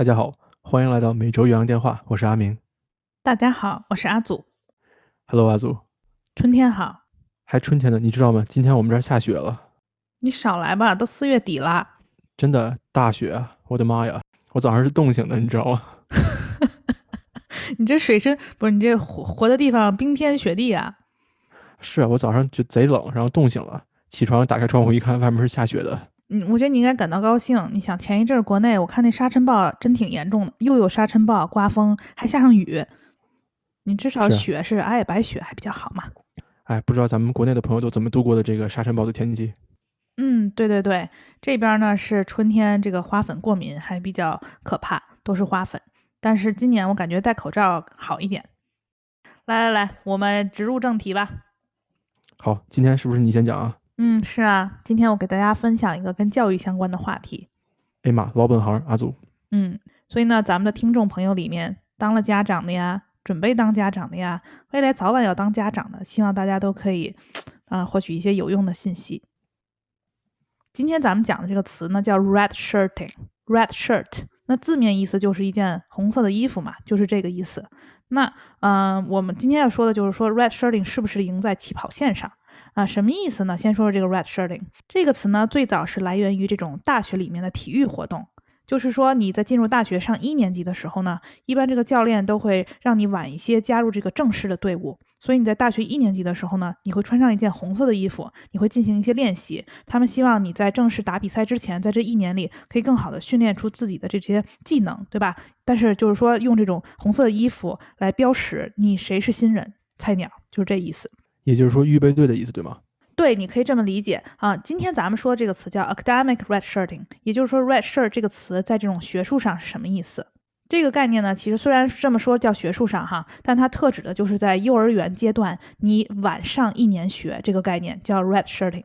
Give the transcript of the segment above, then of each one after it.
大家好，欢迎来到每周远洋电话，我是阿明。大家好，我是阿祖。Hello，阿祖，春天好，还春天呢，你知道吗？今天我们这儿下雪了，你少来吧，都四月底了。真的大雪啊！我的妈呀，我早上是冻醒的，你知道吗？你这水深不是你这活活的地方冰天雪地啊！是啊，我早上就贼冷，然后冻醒了，起床打开窗户一看，外面是下雪的。嗯，我觉得你应该感到高兴。你想前一阵儿国内我看那沙尘暴真挺严重的，又有沙尘暴、刮风，还下上雨。你至少雪是皑皑白雪，还比较好嘛。哎，不知道咱们国内的朋友都怎么度过的这个沙尘暴的天气？嗯，对对对，这边儿呢是春天，这个花粉过敏还比较可怕，都是花粉。但是今年我感觉戴口罩好一点。来来来，我们直入正题吧。好，今天是不是你先讲啊？嗯，是啊，今天我给大家分享一个跟教育相关的话题。哎妈，老本行，阿祖。嗯，所以呢，咱们的听众朋友里面，当了家长的呀，准备当家长的呀，未来早晚要当家长的，希望大家都可以啊、获取一些有用的信息。今天咱们讲的这个词呢，叫 red shirting。red shirt，那字面意思就是一件红色的衣服嘛，就是这个意思。那嗯、呃我们今天要说的就是说 red shirting 是不是赢在起跑线上啊？什么意思呢？先说说这个 red shirting 这个词呢，最早是来源于这种大学里面的体育活动。就是说你在进入大学上一年级的时候呢，一般这个教练都会让你晚一些加入这个正式的队伍，所以你在大学一年级的时候呢，你会穿上一件红色的衣服，你会进行一些练习。他们希望你在正式打比赛之前，在这一年里可以更好的训练出自己的这些技能，对吧？但是就是说用这种红色的衣服来标识你谁是新人菜鸟，就是这意思。也就是说预备队的意思，对吗？对，你可以这么理解啊。今天咱们说这个词叫 academic red shirting，也就是说 red shirt 这个词在这种学术上是什么意思？这个概念呢，其实虽然这么说叫学术上哈，但它特指的就是在幼儿园阶段你晚上一年学这个概念叫 red shirting。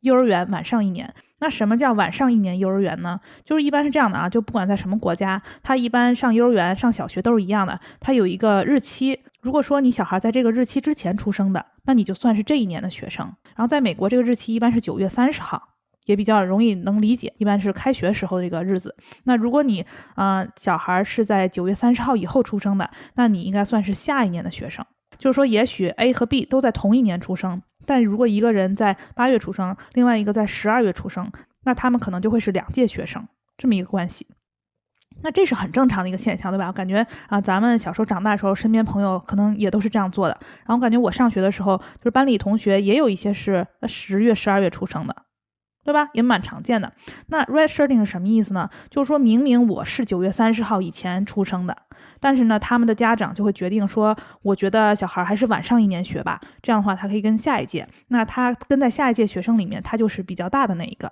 幼儿园晚上一年，那什么叫晚上一年幼儿园呢？就是一般是这样的啊，就不管在什么国家，他一般上幼儿园、上小学都是一样的，他有一个日期。如果说你小孩在这个日期之前出生的，那你就算是这一年的学生。然后在美国，这个日期一般是九月三十号，也比较容易能理解，一般是开学时候的这个日子。那如果你呃小孩是在九月三十号以后出生的，那你应该算是下一年的学生。就是说，也许 A 和 B 都在同一年出生，但如果一个人在八月出生，另外一个在十二月出生，那他们可能就会是两届学生这么一个关系。那这是很正常的一个现象，对吧？我感觉啊，咱们小时候长大时候，身边朋友可能也都是这样做的。然后感觉我上学的时候，就是班里同学也有一些是十月、十二月出生的，对吧？也蛮常见的。那 red shirting 是什么意思呢？就是说明明我是九月三十号以前出生的，但是呢，他们的家长就会决定说，我觉得小孩还是晚上一年学吧，这样的话他可以跟下一届。那他跟在下一届学生里面，他就是比较大的那一个。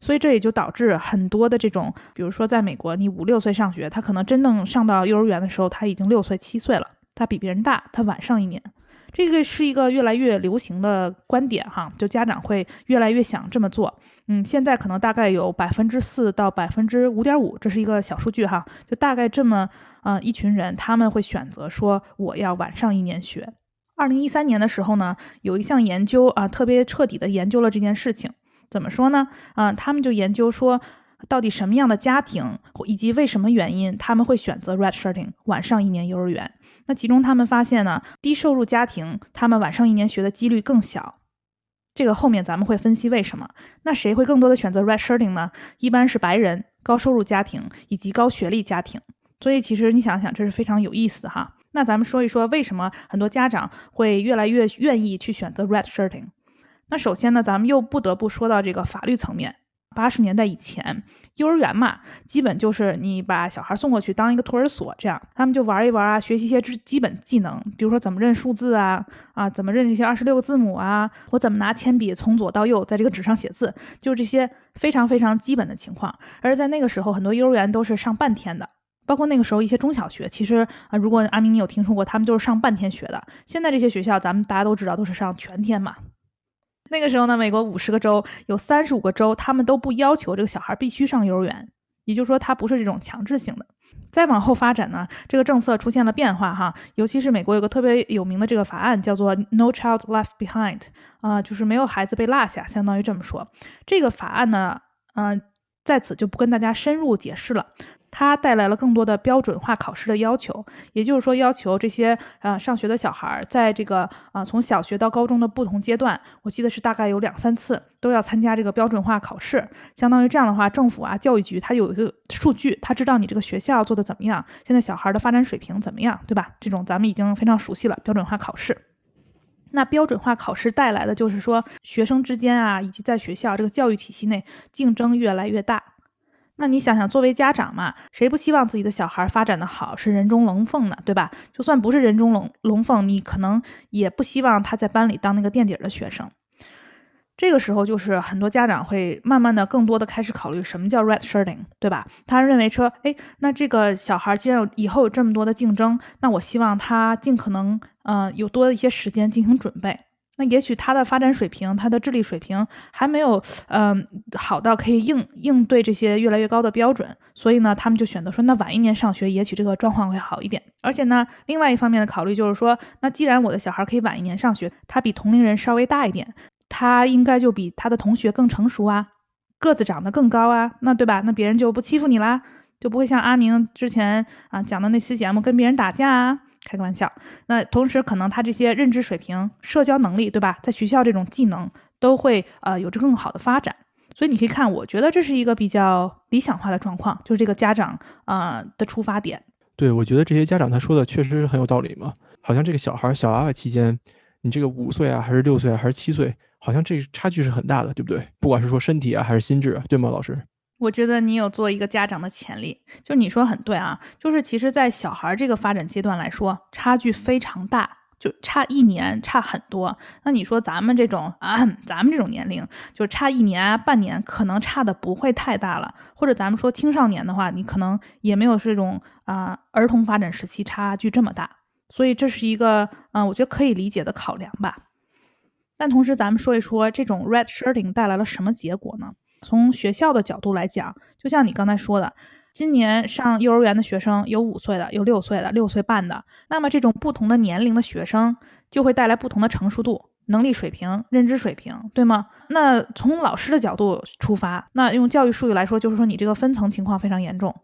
所以这也就导致很多的这种，比如说在美国，你五六岁上学，他可能真正上到幼儿园的时候，他已经六岁七岁了，他比别人大，他晚上一年。这个是一个越来越流行的观点哈，就家长会越来越想这么做。嗯，现在可能大概有百分之四到百分之五点五，这是一个小数据哈，就大概这么呃一群人，他们会选择说我要晚上一年学。二零一三年的时候呢，有一项研究啊，特别彻底的研究了这件事情。怎么说呢？嗯、他们就研究说，到底什么样的家庭以及为什么原因他们会选择 red shirting 晚上一年幼儿园？那其中他们发现呢，低收入家庭他们晚上一年学的几率更小。这个后面咱们会分析为什么。那谁会更多的选择 red shirting 呢？一般是白人、高收入家庭以及高学历家庭。所以其实你想想，这是非常有意思哈。那咱们说一说为什么很多家长会越来越愿意去选择 red shirting。那首先呢，咱们又不得不说到这个法律层面。八十年代以前，幼儿园嘛，基本就是你把小孩送过去当一个托儿所，这样他们就玩一玩啊，学习一些基本技能，比如说怎么认数字啊，啊，怎么认这些二十六个字母啊，我怎么拿铅笔从左到右在这个纸上写字，就是这些非常非常基本的情况。而在那个时候，很多幼儿园都是上半天的。包括那个时候一些中小学，其实啊，如果阿明你有听说过，他们都是上半天学的。现在这些学校，咱们大家都知道都是上全天嘛。那个时候呢，美国五十个州有三十五个州，他们都不要求这个小孩必须上幼儿园，也就是说，它不是这种强制性的。再往后发展呢，这个政策出现了变化哈，尤其是美国有个特别有名的这个法案叫做 No Child Left Behind，啊、就是没有孩子被落下，相当于这么说。这个法案呢，嗯、在此就不跟大家深入解释了。它带来了更多的标准化考试的要求，也就是说，要求这些呃上学的小孩儿，在这个啊从小学到高中的不同阶段，我记得是大概有两三次都要参加这个标准化考试。相当于这样的话，政府啊教育局它有一个数据，它知道你这个学校做的怎么样，现在小孩的发展水平怎么样，对吧？这种咱们已经非常熟悉了标准化考试。那标准化考试带来的就是说，学生之间啊，以及在学校这个教育体系内竞争越来越大。那你想想，作为家长嘛，谁不希望自己的小孩发展的好，是人中龙凤呢？对吧？就算不是人中龙龙凤，你可能也不希望他在班里当那个垫底的学生。这个时候，就是很多家长会慢慢的、更多的开始考虑什么叫 red shirting，对吧？他认为说，哎，那这个小孩既然有以后有这么多的竞争，那我希望他尽可能，嗯，有多一些时间进行准备。那也许他的发展水平、他的智力水平还没有，嗯，好到可以应应对这些越来越高的标准，所以呢，他们就选择说，那晚一年上学，也许这个状况会好一点。而且呢，另外一方面的考虑就是说，那既然我的小孩可以晚一年上学，他比同龄人稍微大一点，他应该就比他的同学更成熟啊，个子长得更高啊，那对吧？那别人就不欺负你啦，就不会像阿明之前啊讲的那期节目跟别人打架啊。开个玩笑，那同时可能他这些认知水平、社交能力，对吧？在学校这种技能都会呃有着更好的发展，所以你可以看，我觉得这是一个比较理想化的状况，就是这个家长啊的出发点。对，我觉得这些家长他说的确实是很有道理嘛。好像这个小孩小娃娃期间，你这个五岁啊，还是六岁啊，还是七岁，好像这差距是很大的，对不对？不管是说身体啊，还是心智啊，对吗，老师？我觉得你有做一个家长的潜力，就你说很对啊，就是其实，在小孩这个发展阶段来说，差距非常大，就差一年差很多。那你说咱们这种啊，咱们这种年龄，就差一年啊、半年，可能差的不会太大了。或者咱们说青少年的话，你可能也没有这种啊儿童发展时期差距这么大。所以这是一个嗯，我觉得可以理解的考量吧。但同时，咱们说一说这种 red shirting 带来了什么结果呢？从学校的角度来讲，就像你刚才说的，今年上幼儿园的学生有五岁的，有六岁的，六岁半的。那么这种不同的年龄的学生，就会带来不同的成熟度、能力水平、认知水平，对吗？那从老师的角度出发，那用教育术语来说，就是说你这个分层情况非常严重。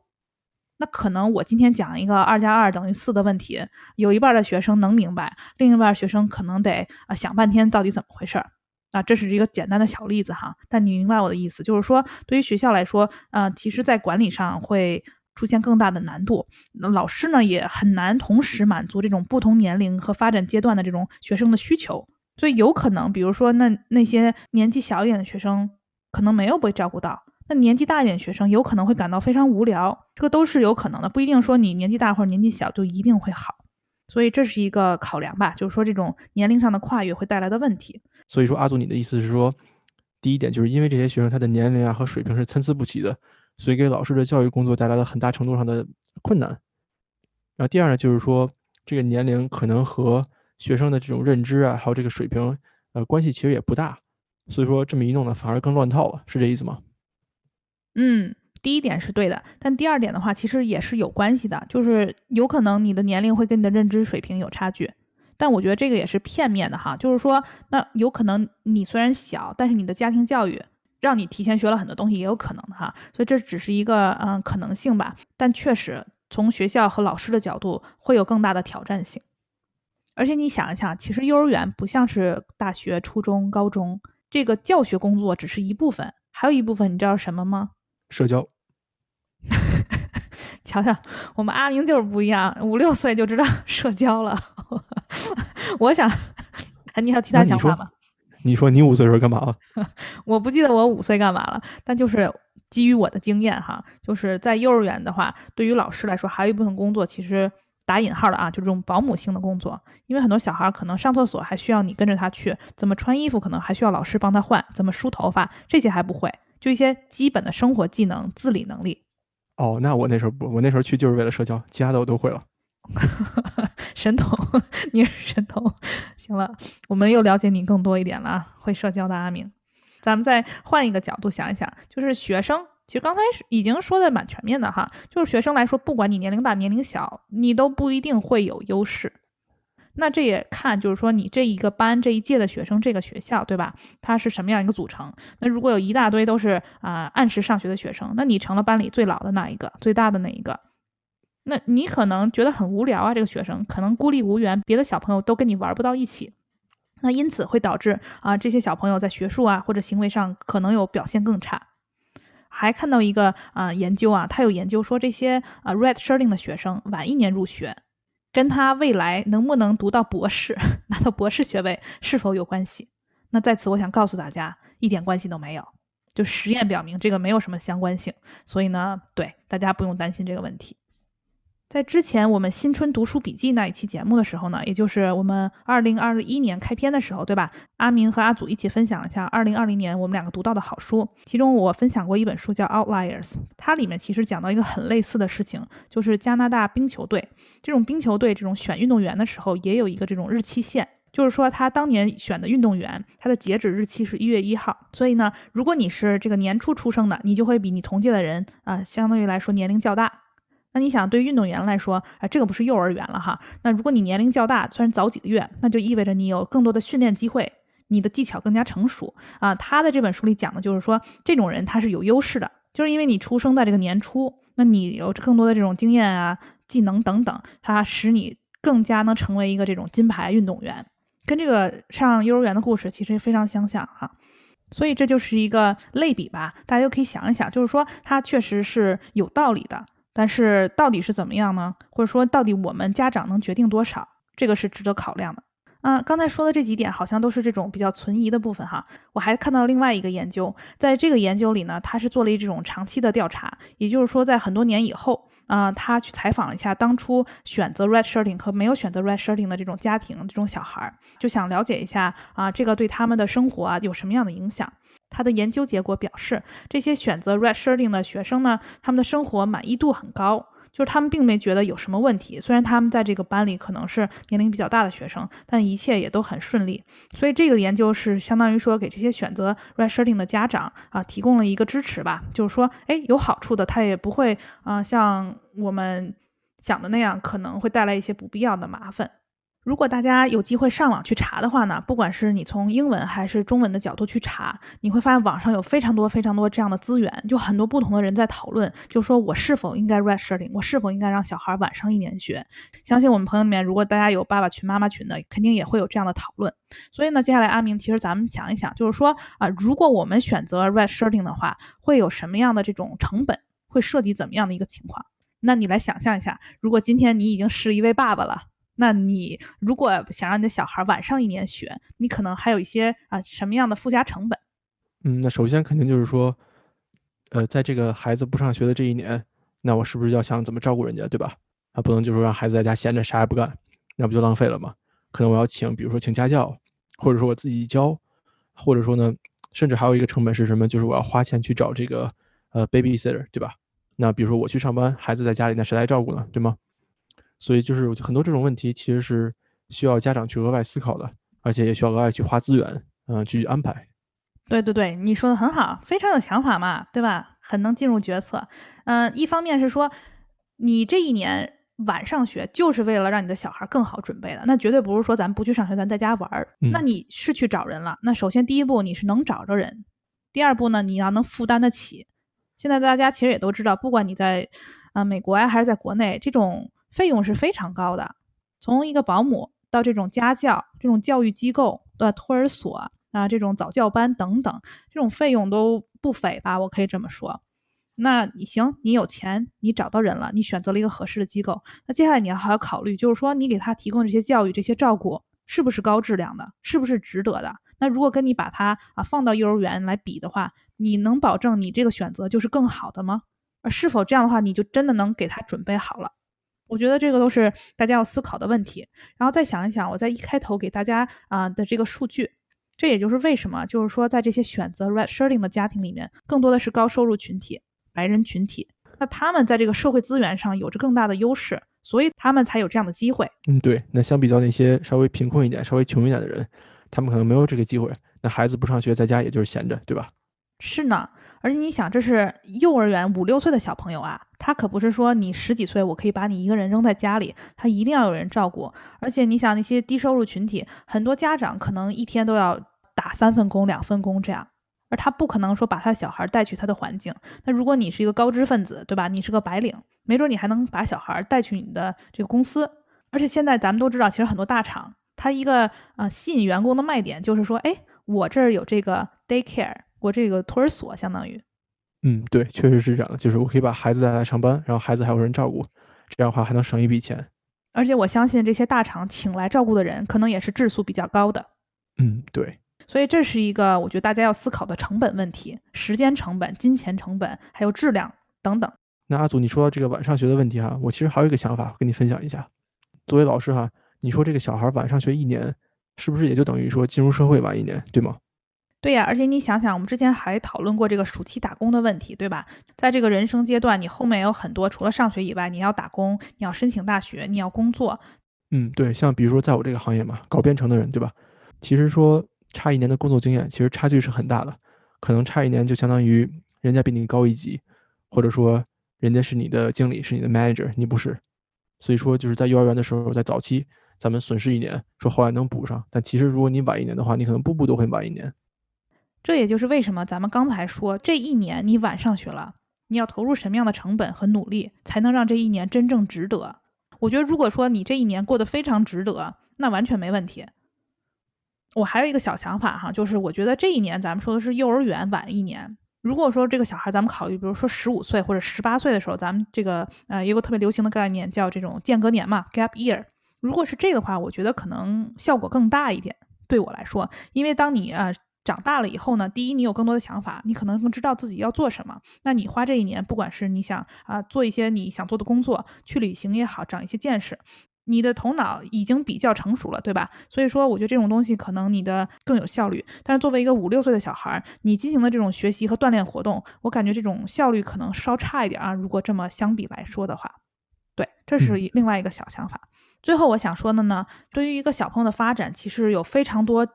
那可能我今天讲一个二加二等于四的问题，有一半的学生能明白，另一半学生可能得啊想半天到底怎么回事儿。啊，这是一个简单的小例子哈，但你明白我的意思，就是说，对于学校来说，呃，其实在管理上会出现更大的难度。那老师呢，也很难同时满足这种不同年龄和发展阶段的这种学生的需求，所以有可能，比如说，那那些年纪小一点的学生可能没有被照顾到，那年纪大一点的学生有可能会感到非常无聊，这个都是有可能的，不一定说你年纪大或者年纪小就一定会好。所以这是一个考量吧，就是说这种年龄上的跨越会带来的问题。所以说，阿祖，你的意思是说，第一点就是因为这些学生他的年龄啊和水平是参差不齐的，所以给老师的教育工作带来了很大程度上的困难。然后第二呢，就是说这个年龄可能和学生的这种认知啊，还有这个水平，呃，关系其实也不大。所以说这么一弄呢，反而更乱套了，是这意思吗？嗯，第一点是对的，但第二点的话，其实也是有关系的，就是有可能你的年龄会跟你的认知水平有差距。但我觉得这个也是片面的哈，就是说，那有可能你虽然小，但是你的家庭教育让你提前学了很多东西，也有可能的哈。所以这只是一个嗯可能性吧。但确实从学校和老师的角度会有更大的挑战性。而且你想一想，其实幼儿园不像是大学、初中、高中，这个教学工作只是一部分，还有一部分你知道什么吗？社交。瞧瞧，我们阿明就是不一样，五六岁就知道社交了。我想，你还有其他想法吗？你说你五岁时候干嘛了？我不记得我五岁干嘛了，但就是基于我的经验哈，就是在幼儿园的话，对于老师来说，还有一部分工作其实打引号的啊，就这种保姆性的工作，因为很多小孩可能上厕所还需要你跟着他去，怎么穿衣服可能还需要老师帮他换，怎么梳头发这些还不会，就一些基本的生活技能、自理能力。哦，那我那时候不，我那时候去就是为了社交，其他的我都会了。神童，你是神童。行了，我们又了解你更多一点了。会社交的阿明，咱们再换一个角度想一想，就是学生，其实刚才是已经说的蛮全面的哈。就是学生来说，不管你年龄大年龄小，你都不一定会有优势。那这也看就是说你这一个班这一届的学生，这个学校对吧？它是什么样一个组成？那如果有一大堆都是啊按时上学的学生，那你成了班里最老的那一个，最大的那一个，那你可能觉得很无聊啊，这个学生可能孤立无援，别的小朋友都跟你玩不到一起，那因此会导致啊这些小朋友在学术啊或者行为上可能有表现更差。还看到一个啊研究啊，他有研究说这些啊 red shirting 的学生晚一年入学，跟他未来能不能读到博士、拿到博士学位是否有关系？那在此我想告诉大家，一点关系都没有。就实验表明这个没有什么相关性，所以呢，对大家不用担心这个问题。在之前我们新春读书笔记那一期节目的时候呢，也就是我们二零二一年开篇的时候，对吧？阿明和阿祖一起分享了一下二零二零年我们两个读到的好书，其中我分享过一本书叫《Outliers》，它里面其实讲到一个很类似的事情，就是加拿大冰球队这种冰球队这种选运动员的时候，也有一个这种日期线，就是说他当年选的运动员，他的截止日期是一月一号，所以呢，如果你是这个年初出生的，你就会比你同届的人啊，相对于来说年龄较大。那你想，对运动员来说，啊，这个不是幼儿园了哈。那如果你年龄较大，虽然早几个月，那就意味着你有更多的训练机会，你的技巧更加成熟啊。他的这本书里讲的就是说，这种人他是有优势的，就是因为你出生在这个年初，那你有更多的这种经验啊、技能等等，它使你更加能成为一个这种金牌运动员，跟这个上幼儿园的故事其实非常相像哈。所以这就是一个类比吧，大家就可以想一想，就是说他确实是有道理的。但是到底是怎么样呢？或者说到底我们家长能决定多少？这个是值得考量的。啊，刚才说的这几点好像都是这种比较存疑的部分哈。我还看到另外一个研究，在这个研究里呢，他是做了一种长期的调查，也就是说在很多年以后啊，他去采访了一下当初选择 red shirting 和没有选择 red shirting 的这种家庭这种小孩儿，就想了解一下啊，这个对他们的生活啊有什么样的影响。他的研究结果表示，这些选择 red shirting 的学生呢，他们的生活满意度很高，就是他们并没觉得有什么问题。虽然他们在这个班里可能是年龄比较大的学生，但一切也都很顺利。所以这个研究是相当于说给这些选择 red shirting 的家长啊提供了一个支持吧，就是说，哎，有好处的，他也不会啊像我们想的那样，可能会带来一些不必要的麻烦。如果大家有机会上网去查的话呢，不管是你从英文还是中文的角度去查，你会发现网上有非常多非常多这样的资源，就很多不同的人在讨论，就说我是否应该 red shirting，我是否应该让小孩晚上一年学。相信我们朋友里面，如果大家有爸爸群、妈妈群的，肯定也会有这样的讨论。所以呢，接下来阿明，其实咱们想一想，就是说啊，如果我们选择 red shirting 的话，会有什么样的这种成本？会涉及怎么样的一个情况？那你来想象一下，如果今天你已经是一位爸爸了。那你如果想让你的小孩晚上一年学，你可能还有一些啊什么样的附加成本？嗯，那首先肯定就是说，呃，在这个孩子不上学的这一年，那我是不是要想怎么照顾人家，对吧？啊，不能就是说让孩子在家闲着啥也不干，那不就浪费了吗？可能我要请，比如说请家教，或者说我自己教，或者说呢，甚至还有一个成本是什么？就是我要花钱去找这个呃 babysitter，对吧？那比如说我去上班，孩子在家里，那谁来照顾呢？对吗？所以就是很多这种问题，其实是需要家长去额外思考的，而且也需要额外去花资源，嗯，去安排。对对对，你说的很好，非常有想法嘛，对吧？很能进入决策。嗯，一方面是说，你这一年晚上学就是为了让你的小孩更好准备的，那绝对不是说咱不去上学，咱在家玩儿。那你是去找人了，那首先第一步你是能找着人，第二步呢，你要能负担得起。现在大家其实也都知道，不管你在啊美国呀，还是在国内，这种。费用是非常高的，从一个保姆到这种家教、这种教育机构的托儿所啊，这种早教班等等，这种费用都不菲吧？我可以这么说。那你行，你有钱，你找到人了，你选择了一个合适的机构，那接下来你要好好考虑，就是说你给他提供这些教育、这些照顾是不是高质量的，是不是值得的？那如果跟你把他啊放到幼儿园来比的话，你能保证你这个选择就是更好的吗？而是否这样的话，你就真的能给他准备好了？我觉得这个都是大家要思考的问题，然后再想一想，我在一开头给大家啊的这个数据，这也就是为什么，就是说在这些选择 red shirting 的家庭里面，更多的是高收入群体、白人群体，那他们在这个社会资源上有着更大的优势，所以他们才有这样的机会。嗯，对。那相比较那些稍微贫困一点、稍微穷一点的人，他们可能没有这个机会。那孩子不上学，在家也就是闲着，对吧？是呢。而且你想，这是幼儿园五六岁的小朋友啊。他可不是说你十几岁我可以把你一个人扔在家里，他一定要有人照顾。而且你想那些低收入群体，很多家长可能一天都要打三份工、两份工这样，而他不可能说把他小孩带去他的环境。那如果你是一个高知分子，对吧？你是个白领，没准你还能把小孩带去你的这个公司。而且现在咱们都知道，其实很多大厂，它一个呃吸引员工的卖点就是说，哎，我这儿有这个 daycare，我这个托儿所，相当于。嗯，对，确实是这样的，就是我可以把孩子带来上班，然后孩子还有人照顾，这样的话还能省一笔钱。而且我相信这些大厂请来照顾的人，可能也是质素比较高的。嗯，对。所以这是一个我觉得大家要思考的成本问题，时间成本、金钱成本，还有质量等等。那阿祖，你说到这个晚上学的问题哈，我其实还有一个想法跟你分享一下。作为老师哈，你说这个小孩晚上学一年，是不是也就等于说进入社会晚一年，对吗？对呀，而且你想想，我们之前还讨论过这个暑期打工的问题，对吧？在这个人生阶段，你后面有很多除了上学以外，你要打工，你要申请大学，你要工作。嗯，对，像比如说在我这个行业嘛，搞编程的人，对吧？其实说差一年的工作经验，其实差距是很大的，可能差一年就相当于人家比你高一级，或者说人家是你的经理，是你的 manager，你不是。所以说就是在幼儿园的时候，在早期咱们损失一年，说后来能补上，但其实如果你晚一年的话，你可能步步都会晚一年。这也就是为什么咱们刚才说这一年你晚上学了，你要投入什么样的成本和努力，才能让这一年真正值得？我觉得，如果说你这一年过得非常值得，那完全没问题。我还有一个小想法哈，就是我觉得这一年咱们说的是幼儿园晚一年。如果说这个小孩咱们考虑，比如说十五岁或者十八岁的时候，咱们这个呃一个特别流行的概念叫这种间隔年嘛，gap year。如果是这个话，我觉得可能效果更大一点。对我来说，因为当你啊。长大了以后呢，第一，你有更多的想法，你可能更知道自己要做什么。那你花这一年，不管是你想啊做一些你想做的工作，去旅行也好，长一些见识，你的头脑已经比较成熟了，对吧？所以说，我觉得这种东西可能你的更有效率。但是作为一个五六岁的小孩，你进行的这种学习和锻炼活动，我感觉这种效率可能稍差一点啊。如果这么相比来说的话，对，这是另外一个小想法。最后我想说的呢，对于一个小朋友的发展，其实有非常多。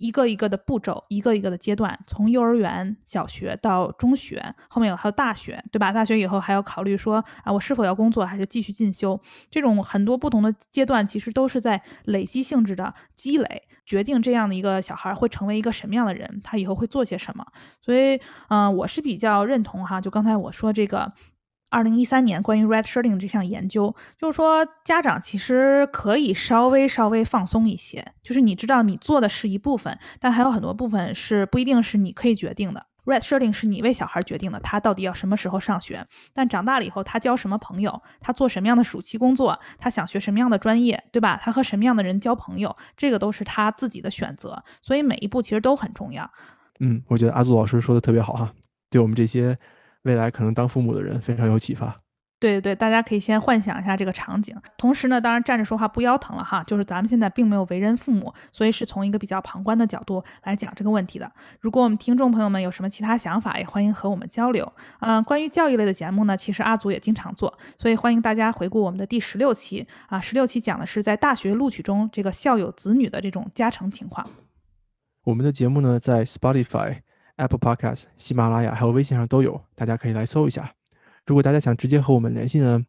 一个一个的步骤，一个一个的阶段，从幼儿园、小学到中学，后面有还有大学，对吧？大学以后还要考虑说啊，我是否要工作，还是继续进修？这种很多不同的阶段，其实都是在累积性质的积累，决定这样的一个小孩会成为一个什么样的人，他以后会做些什么。所以，嗯，我是比较认同哈，就刚才我说这个。二零一三年关于 red shirting 这项研究，就是说家长其实可以稍微稍微放松一些，就是你知道你做的是一部分，但还有很多部分是不一定是你可以决定的。red shirting 是你为小孩决定的，他到底要什么时候上学，但长大了以后他交什么朋友，他做什么样的暑期工作，他想学什么样的专业，对吧？他和什么样的人交朋友，这个都是他自己的选择，所以每一步其实都很重要。嗯，我觉得阿祖老师说的特别好哈，对我们这些。未来可能当父母的人非常有启发。对对对，大家可以先幻想一下这个场景。同时呢，当然站着说话不腰疼了哈，就是咱们现在并没有为人父母，所以是从一个比较旁观的角度来讲这个问题的。如果我们听众朋友们有什么其他想法，也欢迎和我们交流。嗯，关于教育类的节目呢，其实阿祖也经常做，所以欢迎大家回顾我们的第十六期啊。十六期讲的是在大学录取中这个校友子女的这种加成情况。我们的节目呢，在 Spotify。Apple Podcast、喜马拉雅还有微信上都有，大家可以来搜一下。如果大家想直接和我们联系呢，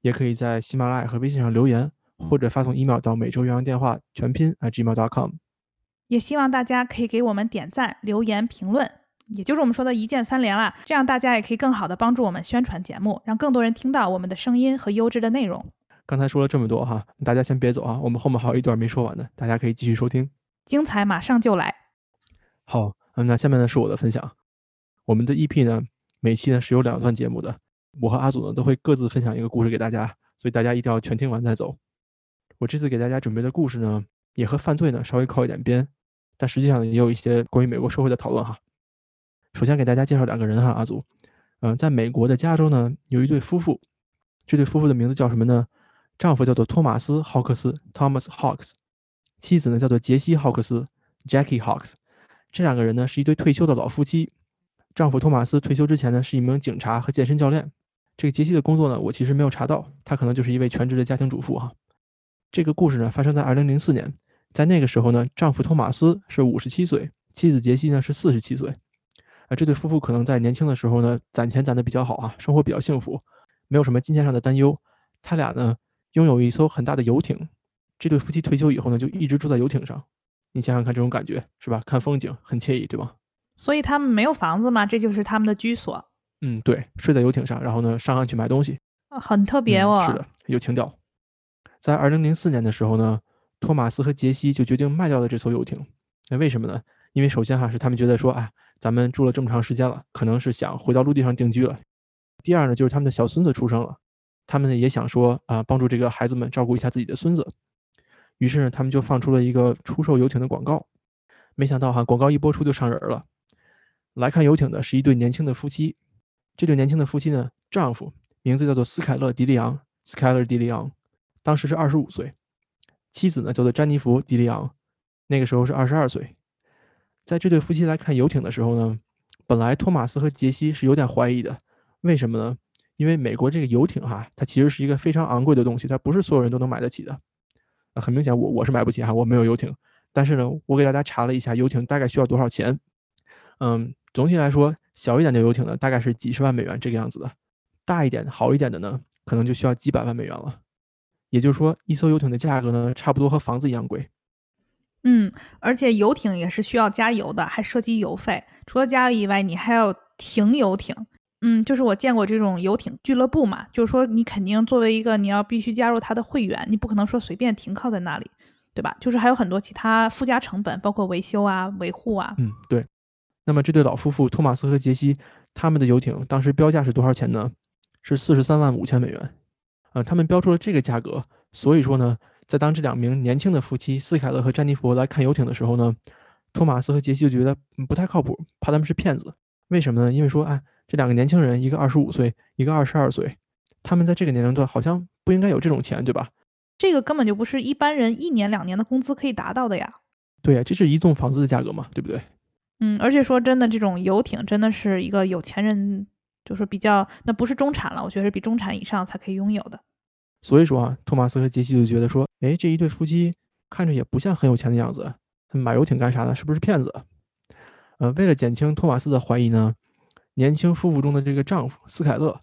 也可以在喜马拉雅和微信上留言，或者发送 email 到每周鸳鸯电话全拼 @gmail.com。也希望大家可以给我们点赞、留言、评论，也就是我们说的一键三连啦。这样大家也可以更好的帮助我们宣传节目，让更多人听到我们的声音和优质的内容。刚才说了这么多哈，大家先别走啊，我们后面还有一段没说完呢，大家可以继续收听。精彩马上就来。好。嗯，那下面呢是我的分享。我们的 EP 呢，每期呢是有两段节目的。我和阿祖呢都会各自分享一个故事给大家，所以大家一定要全听完再走。我这次给大家准备的故事呢，也和犯罪呢稍微靠一点边，但实际上也有一些关于美国社会的讨论哈。首先给大家介绍两个人哈，阿祖。嗯，在美国的加州呢，有一对夫妇，这对夫妇的名字叫什么呢？丈夫叫做托马斯·浩克斯 （Thomas Hawks），妻子呢叫做杰西·浩克斯 （Jackie Hawks）。这两个人呢是一对退休的老夫妻，丈夫托马斯退休之前呢是一名警察和健身教练。这个杰西的工作呢我其实没有查到，他可能就是一位全职的家庭主妇哈。这个故事呢发生在二零零四年，在那个时候呢，丈夫托马斯是五十七岁，妻子杰西呢是四十七岁。啊，这对夫妇可能在年轻的时候呢攒钱攒的比较好啊，生活比较幸福，没有什么金钱上的担忧。他俩呢拥有一艘很大的游艇，这对夫妻退休以后呢就一直住在游艇上。你想想看，这种感觉是吧？看风景很惬意，对吧？所以他们没有房子吗？这就是他们的居所。嗯，对，睡在游艇上，然后呢上岸去买东西，很特别哦。是的，有情调。在二零零四年的时候呢，托马斯和杰西就决定卖掉了这艘游艇。那为什么呢？因为首先哈是他们觉得说，哎，咱们住了这么长时间了，可能是想回到陆地上定居了。第二呢，就是他们的小孙子出生了，他们呢也想说啊，帮助这个孩子们照顾一下自己的孙子。于是呢，他们就放出了一个出售游艇的广告。没想到哈，广告一播出就上人了。来看游艇的是一对年轻的夫妻。这对年轻的夫妻呢，丈夫名字叫做斯凯勒·迪利昂 （Skyler d 利昂），当时是二十五岁；妻子呢叫做詹妮弗·迪利昂，那个时候是二十二岁。在这对夫妻来看游艇的时候呢，本来托马斯和杰西是有点怀疑的。为什么呢？因为美国这个游艇哈，它其实是一个非常昂贵的东西，它不是所有人都能买得起的。很明显，我我是买不起哈，我没有游艇。但是呢，我给大家查了一下，游艇大概需要多少钱？嗯，总体来说，小一点的游艇呢，大概是几十万美元这个样子的；大一点、好一点的呢，可能就需要几百万美元了。也就是说，一艘游艇的价格呢，差不多和房子一样贵。嗯，而且游艇也是需要加油的，还涉及油费。除了加油以外，你还要停游艇。嗯，就是我见过这种游艇俱乐部嘛，就是说你肯定作为一个你要必须加入他的会员，你不可能说随便停靠在那里，对吧？就是还有很多其他附加成本，包括维修啊、维护啊。嗯，对。那么这对老夫妇托马斯和杰西他们的游艇当时标价是多少钱呢？是四十三万五千美元。呃，他们标出了这个价格，所以说呢，在当这两名年轻的夫妻斯凯勒和詹妮弗来看游艇的时候呢，托马斯和杰西就觉得不太靠谱，怕他们是骗子。为什么呢？因为说，哎。这两个年轻人，一个二十五岁，一个二十二岁，他们在这个年龄段好像不应该有这种钱，对吧？这个根本就不是一般人一年两年的工资可以达到的呀。对呀，这是一栋房子的价格嘛，对不对？嗯，而且说真的，这种游艇真的是一个有钱人，就是比较，那不是中产了，我觉得是比中产以上才可以拥有的。所以说啊，托马斯和杰西就觉得说，哎，这一对夫妻看着也不像很有钱的样子，他们买游艇干啥呢？是不是骗子？呃，为了减轻托马斯的怀疑呢？年轻夫妇中的这个丈夫斯凯勒，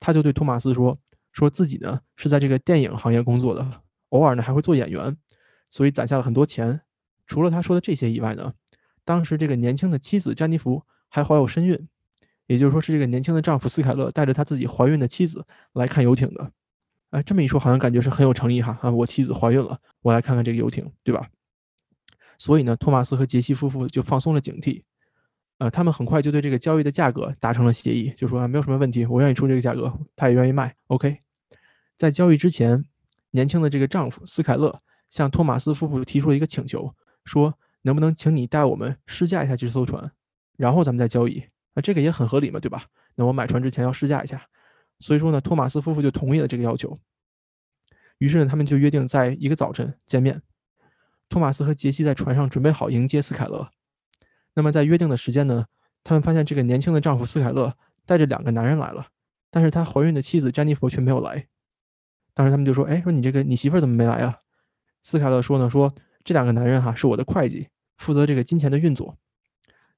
他就对托马斯说：“说自己呢是在这个电影行业工作的，偶尔呢还会做演员，所以攒下了很多钱。除了他说的这些以外呢，当时这个年轻的妻子詹妮弗还怀有身孕，也就是说是这个年轻的丈夫斯凯勒带着他自己怀孕的妻子来看游艇的。哎，这么一说，好像感觉是很有诚意哈啊！我妻子怀孕了，我来看看这个游艇，对吧？所以呢，托马斯和杰西夫妇就放松了警惕。”呃，他们很快就对这个交易的价格达成了协议，就说啊，没有什么问题，我愿意出这个价格，他也愿意卖，OK。在交易之前，年轻的这个丈夫斯凯勒向托马斯夫妇提出了一个请求，说能不能请你带我们试驾一下这艘船，然后咱们再交易。那这个也很合理嘛，对吧？那我买船之前要试驾一下，所以说呢，托马斯夫妇就同意了这个要求。于是呢，他们就约定在一个早晨见面。托马斯和杰西在船上准备好迎接斯凯勒。那么在约定的时间呢，他们发现这个年轻的丈夫斯凯勒带着两个男人来了，但是他怀孕的妻子詹妮弗却没有来。当时他们就说：“哎，说你这个你媳妇怎么没来啊？”斯凯勒说呢：“说这两个男人哈是我的会计，负责这个金钱的运作。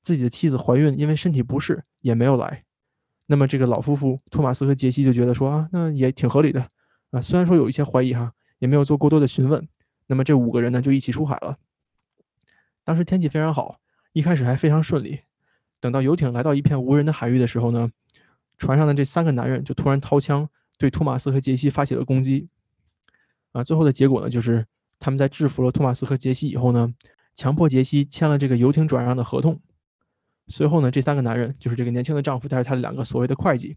自己的妻子怀孕，因为身体不适也没有来。那么这个老夫妇托马斯和杰西就觉得说啊，那也挺合理的啊。虽然说有一些怀疑哈，也没有做过多的询问。那么这五个人呢就一起出海了。当时天气非常好。”一开始还非常顺利，等到游艇来到一片无人的海域的时候呢，船上的这三个男人就突然掏枪对托马斯和杰西发起了攻击。啊，最后的结果呢，就是他们在制服了托马斯和杰西以后呢，强迫杰西签了这个游艇转让的合同。随后呢，这三个男人就是这个年轻的丈夫带着他的两个所谓的会计，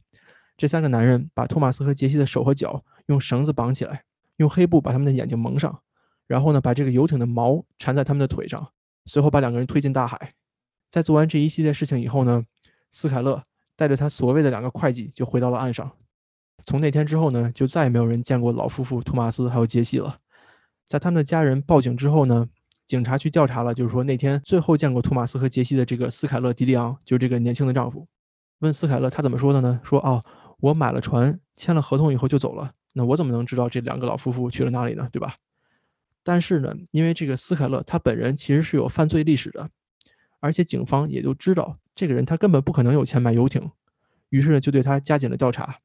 这三个男人把托马斯和杰西的手和脚用绳子绑起来，用黑布把他们的眼睛蒙上，然后呢，把这个游艇的锚缠在他们的腿上。随后把两个人推进大海，在做完这一系列事情以后呢，斯凯勒带着他所谓的两个会计就回到了岸上。从那天之后呢，就再也没有人见过老夫妇托马斯还有杰西了。在他们的家人报警之后呢，警察去调查了，就是说那天最后见过托马斯和杰西的这个斯凯勒·迪利昂，就是这个年轻的丈夫。问斯凯勒他怎么说的呢？说哦，我买了船，签了合同以后就走了。那我怎么能知道这两个老夫妇去了哪里呢？对吧？但是呢，因为这个斯凯勒他本人其实是有犯罪历史的，而且警方也就知道这个人他根本不可能有钱买游艇，于是呢就对他加紧了调查。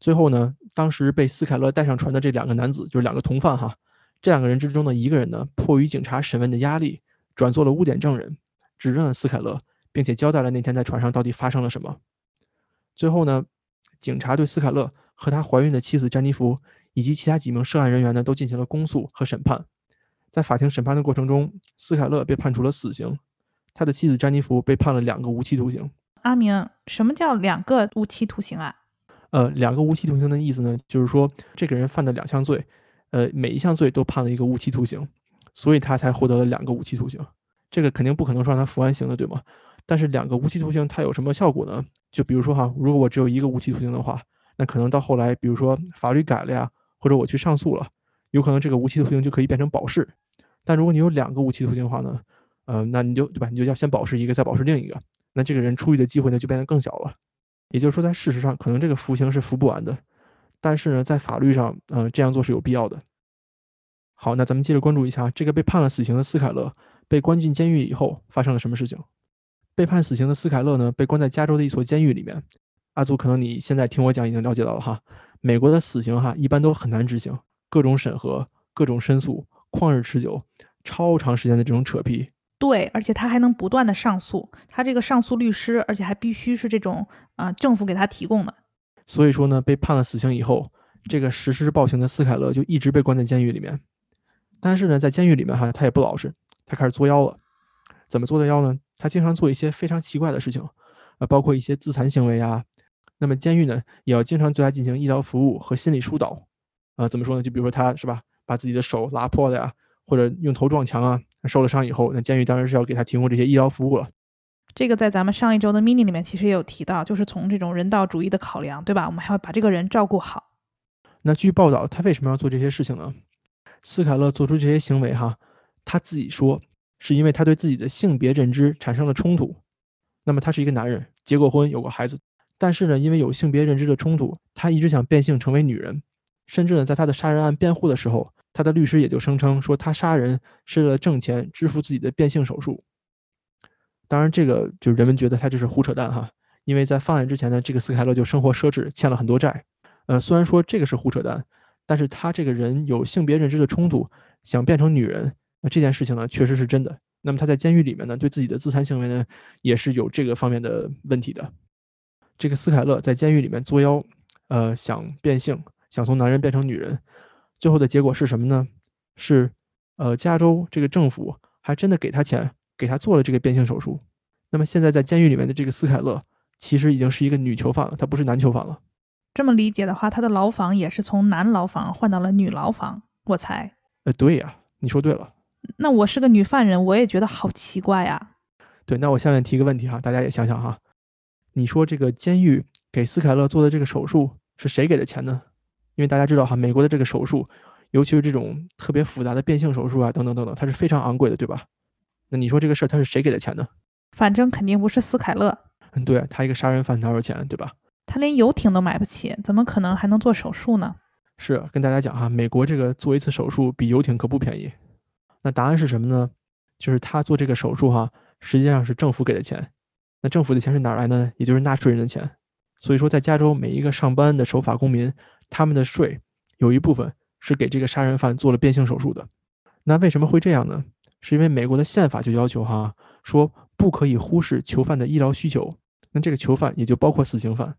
最后呢，当时被斯凯勒带上船的这两个男子，就是两个同犯哈，这两个人之中的一个人呢，迫于警察审问的压力，转做了污点证人，指认了斯凯勒，并且交代了那天在船上到底发生了什么。最后呢，警察对斯凯勒和他怀孕的妻子詹妮弗以及其他几名涉案人员呢，都进行了公诉和审判。在法庭审判的过程中，斯凯勒被判处了死刑，他的妻子詹妮弗被判了两个无期徒刑。阿明，什么叫两个无期徒刑啊？呃，两个无期徒刑的意思呢，就是说这个人犯的两项罪，呃，每一项罪都判了一个无期徒刑，所以他才获得了两个无期徒刑。这个肯定不可能说让他服完刑的，对吗？但是两个无期徒刑它有什么效果呢？就比如说哈，如果我只有一个无期徒刑的话，那可能到后来，比如说法律改了呀，或者我去上诉了，有可能这个无期徒刑就可以变成保释。但如果你有两个无期徒刑的话呢，呃，那你就对吧？你就要先保释一个，再保释另一个，那这个人出狱的机会呢就变得更小了。也就是说，在事实上，可能这个服刑是服不完的，但是呢，在法律上，嗯，这样做是有必要的。好，那咱们接着关注一下这个被判了死刑的斯凯勒被关进监狱以后发生了什么事情。被判死刑的斯凯勒呢，被关在加州的一所监狱里面。阿祖，可能你现在听我讲已经了解到了哈，美国的死刑哈一般都很难执行，各种审核，各种申诉，旷日持久，超长时间的这种扯皮。对，而且他还能不断的上诉，他这个上诉律师，而且还必须是这种啊政府给他提供的。所以说呢，被判了死刑以后，这个实施暴行的斯凯勒就一直被关在监狱里面。但是呢，在监狱里面哈，他也不老实，他开始作妖了。怎么作的妖呢？他经常做一些非常奇怪的事情，啊，包括一些自残行为啊。那么监狱呢，也要经常对他进行医疗服务和心理疏导。啊，怎么说呢？就比如说他是吧，把自己的手拉破了呀，或者用头撞墙啊。受了伤以后，那监狱当然是要给他提供这些医疗服务了。这个在咱们上一周的 mini 里面其实也有提到，就是从这种人道主义的考量，对吧？我们还要把这个人照顾好。那据报道，他为什么要做这些事情呢？斯凯勒做出这些行为，哈，他自己说是因为他对自己的性别认知产生了冲突。那么他是一个男人，结过婚，有过孩子，但是呢，因为有性别认知的冲突，他一直想变性成为女人，甚至呢，在他的杀人案辩护的时候。他的律师也就声称说，他杀人是为了挣钱支付自己的变性手术。当然，这个就人们觉得他这是胡扯淡哈，因为在犯案之前呢，这个斯凯勒就生活奢侈，欠了很多债。呃，虽然说这个是胡扯淡，但是他这个人有性别认知的冲突，想变成女人，那这件事情呢确实是真的。那么他在监狱里面呢，对自己的自残行为呢，也是有这个方面的问题的。这个斯凯勒在监狱里面作妖，呃，想变性，想从男人变成女人。最后的结果是什么呢？是，呃，加州这个政府还真的给他钱，给他做了这个变性手术。那么现在在监狱里面的这个斯凯勒，其实已经是一个女囚犯了，她不是男囚犯了。这么理解的话，他的牢房也是从男牢房换到了女牢房，我猜。呃，对呀，你说对了。那我是个女犯人，我也觉得好奇怪呀。对，那我下面提个问题哈，大家也想想哈，你说这个监狱给斯凯勒做的这个手术是谁给的钱呢？因为大家知道哈，美国的这个手术，尤其是这种特别复杂的变性手术啊，等等等等，它是非常昂贵的，对吧？那你说这个事儿他是谁给的钱呢？反正肯定不是斯凯勒。嗯，对他一个杀人犯哪有钱，对吧？他连游艇都买不起，怎么可能还能做手术呢？是跟大家讲哈，美国这个做一次手术比游艇可不便宜。那答案是什么呢？就是他做这个手术哈，实际上是政府给的钱。那政府的钱是哪来的呢？也就是纳税人的钱。所以说，在加州每一个上班的守法公民。他们的税有一部分是给这个杀人犯做了变性手术的。那为什么会这样呢？是因为美国的宪法就要求哈，说不可以忽视囚犯的医疗需求。那这个囚犯也就包括死刑犯。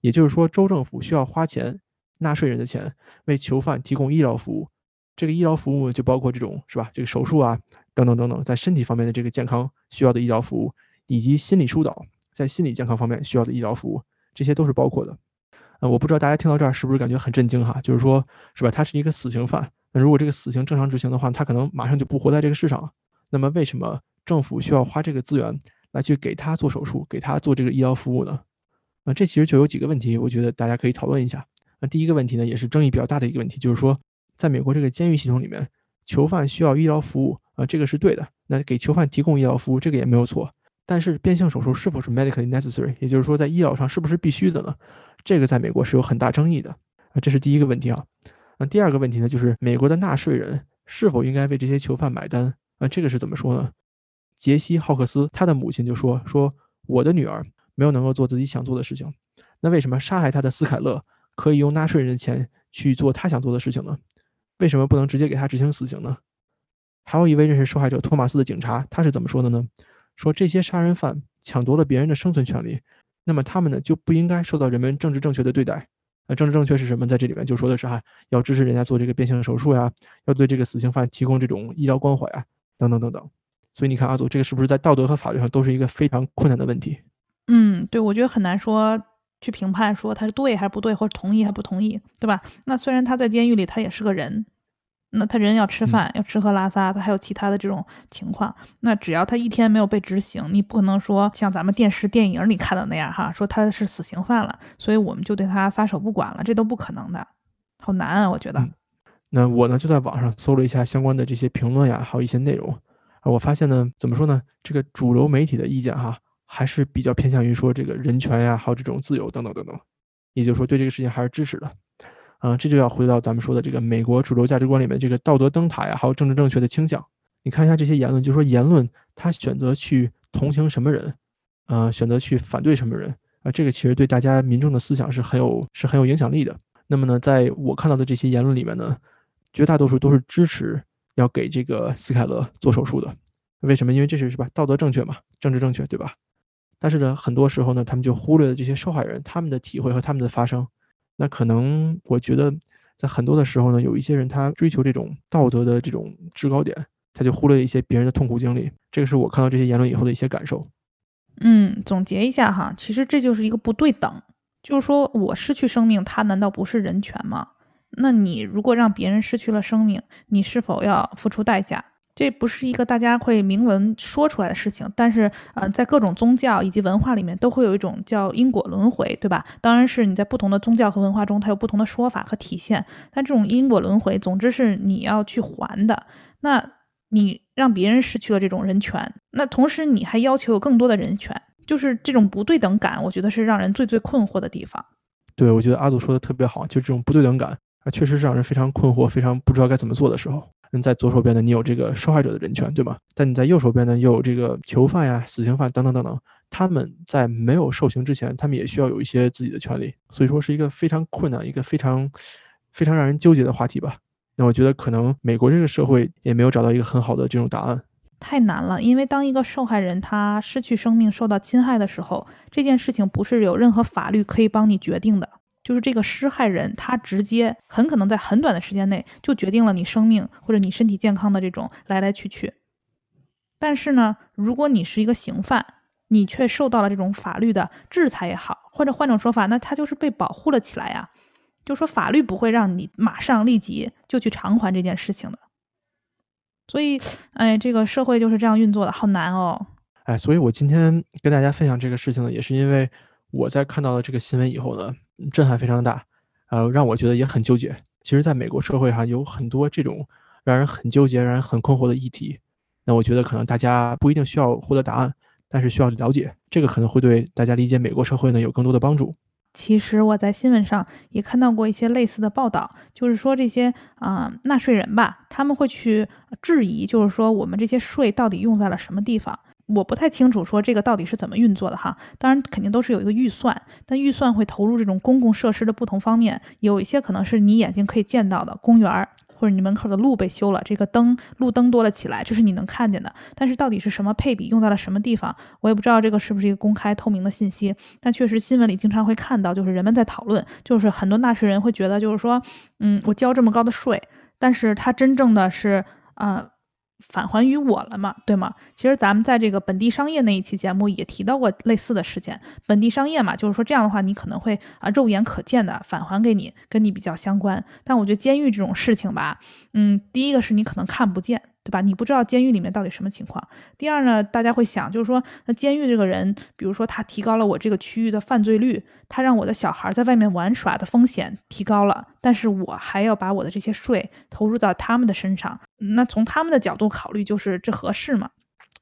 也就是说，州政府需要花钱，纳税人的钱为囚犯提供医疗服务。这个医疗服务就包括这种是吧？这个手术啊，等等等等，在身体方面的这个健康需要的医疗服务，以及心理疏导，在心理健康方面需要的医疗服务，这些都是包括的。呃，我不知道大家听到这儿是不是感觉很震惊哈？就是说，是吧？他是一个死刑犯，那如果这个死刑正常执行的话，他可能马上就不活在这个世上了。那么，为什么政府需要花这个资源来去给他做手术，给他做这个医疗服务呢？啊，这其实就有几个问题，我觉得大家可以讨论一下。那第一个问题呢，也是争议比较大的一个问题，就是说，在美国这个监狱系统里面，囚犯需要医疗服务啊，这个是对的。那给囚犯提供医疗服务，这个也没有错。但是变性手术是否是 medically necessary，也就是说在医疗上是不是必须的呢？这个在美国是有很大争议的啊，这是第一个问题啊。那第二个问题呢，就是美国的纳税人是否应该为这些囚犯买单啊？这个是怎么说呢？杰西·浩克斯他的母亲就说：说我的女儿没有能够做自己想做的事情，那为什么杀害他的斯凯勒可以用纳税人的钱去做他想做的事情呢？为什么不能直接给他执行死刑呢？还有一位认识受害者托马斯的警察，他是怎么说的呢？说这些杀人犯抢夺了别人的生存权利，那么他们呢就不应该受到人们政治正确的对待。那政治正确是什么？在这里面就说的是哈，要支持人家做这个变性手术呀，要对这个死刑犯提供这种医疗关怀啊，等等等等。所以你看阿祖，这个是不是在道德和法律上都是一个非常困难的问题？嗯，对，我觉得很难说去评判说他是对还是不对，或者同意还不同意，对吧？那虽然他在监狱里，他也是个人。那他人要吃饭，要吃喝拉撒，他还有其他的这种情况。那只要他一天没有被执行，你不可能说像咱们电视电影里看到那样哈，说他是死刑犯了，所以我们就对他撒手不管了，这都不可能的，好难啊，我觉得。那我呢就在网上搜了一下相关的这些评论呀，还有一些内容啊，我发现呢，怎么说呢，这个主流媒体的意见哈，还是比较偏向于说这个人权呀，还有这种自由等等等等，也就是说对这个事情还是支持的。啊，这就要回到咱们说的这个美国主流价值观里面这个道德灯塔呀，还有政治正确的倾向。你看一下这些言论，就说言论他选择去同情什么人，呃，选择去反对什么人啊，这个其实对大家民众的思想是很有是很有影响力的。那么呢，在我看到的这些言论里面呢，绝大多数都是支持要给这个斯凯勒做手术的。为什么？因为这是是吧，道德正确嘛，政治正确，对吧？但是呢，很多时候呢，他们就忽略了这些受害人他们的体会和他们的发声。那可能我觉得，在很多的时候呢，有一些人他追求这种道德的这种制高点，他就忽略一些别人的痛苦经历。这个是我看到这些言论以后的一些感受。嗯，总结一下哈，其实这就是一个不对等，就是说我失去生命，他难道不是人权吗？那你如果让别人失去了生命，你是否要付出代价？这不是一个大家会明文说出来的事情，但是，呃，在各种宗教以及文化里面，都会有一种叫因果轮回，对吧？当然是你在不同的宗教和文化中，它有不同的说法和体现。但这种因果轮回，总之是你要去还的。那你让别人失去了这种人权，那同时你还要求有更多的人权，就是这种不对等感，我觉得是让人最最困惑的地方。对，我觉得阿祖说的特别好，就这种不对等感啊，确实是让人非常困惑，非常不知道该怎么做的时候。人在左手边呢，你有这个受害者的人权，对吗？但你在右手边呢，又有这个囚犯呀、死刑犯等等等等，他们在没有受刑之前，他们也需要有一些自己的权利。所以说是一个非常困难、一个非常非常让人纠结的话题吧。那我觉得可能美国这个社会也没有找到一个很好的这种答案。太难了，因为当一个受害人他失去生命、受到侵害的时候，这件事情不是有任何法律可以帮你决定的。就是这个施害人，他直接很可能在很短的时间内就决定了你生命或者你身体健康的这种来来去去。但是呢，如果你是一个刑犯，你却受到了这种法律的制裁也好，或者换种说法，那他就是被保护了起来呀。就说法律不会让你马上立即就去偿还这件事情的。所以，哎，这个社会就是这样运作的，好难哦。哎，所以我今天跟大家分享这个事情呢，也是因为我在看到了这个新闻以后呢。震撼非常大，呃，让我觉得也很纠结。其实，在美国社会上有很多这种让人很纠结、让人很困惑的议题。那我觉得可能大家不一定需要获得答案，但是需要了解，这个可能会对大家理解美国社会呢有更多的帮助。其实我在新闻上也看到过一些类似的报道，就是说这些啊纳税人吧，他们会去质疑，就是说我们这些税到底用在了什么地方。我不太清楚说这个到底是怎么运作的哈，当然肯定都是有一个预算，但预算会投入这种公共设施的不同方面，有一些可能是你眼睛可以见到的公园儿，或者你门口的路被修了，这个灯路灯多了起来，这是你能看见的。但是到底是什么配比用在了什么地方，我也不知道这个是不是一个公开透明的信息。但确实新闻里经常会看到，就是人们在讨论，就是很多纳税人会觉得，就是说，嗯，我交这么高的税，但是他真正的是，呃。返还于我了嘛，对吗？其实咱们在这个本地商业那一期节目也提到过类似的事件。本地商业嘛，就是说这样的话，你可能会啊肉眼可见的返还给你，跟你比较相关。但我觉得监狱这种事情吧，嗯，第一个是你可能看不见。对吧？你不知道监狱里面到底什么情况。第二呢，大家会想，就是说，那监狱这个人，比如说他提高了我这个区域的犯罪率，他让我的小孩在外面玩耍的风险提高了，但是我还要把我的这些税投入到他们的身上，那从他们的角度考虑，就是这合适吗？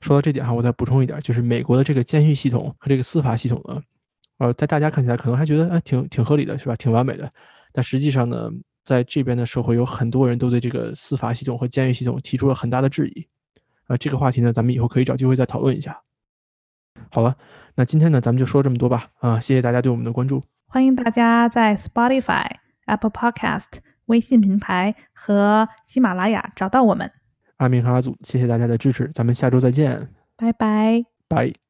说到这点哈，我再补充一点，就是美国的这个监狱系统和这个司法系统呢，呃，在大家看起来可能还觉得哎挺挺合理的，是吧？挺完美的，但实际上呢？在这边的社会，有很多人都对这个司法系统和监狱系统提出了很大的质疑。啊，这个话题呢，咱们以后可以找机会再讨论一下。好了，那今天呢，咱们就说这么多吧。啊，谢谢大家对我们的关注。欢迎大家在 Spotify、Apple Podcast、微信平台和喜马拉雅找到我们。阿明和阿祖，谢谢大家的支持，咱们下周再见，拜拜。拜。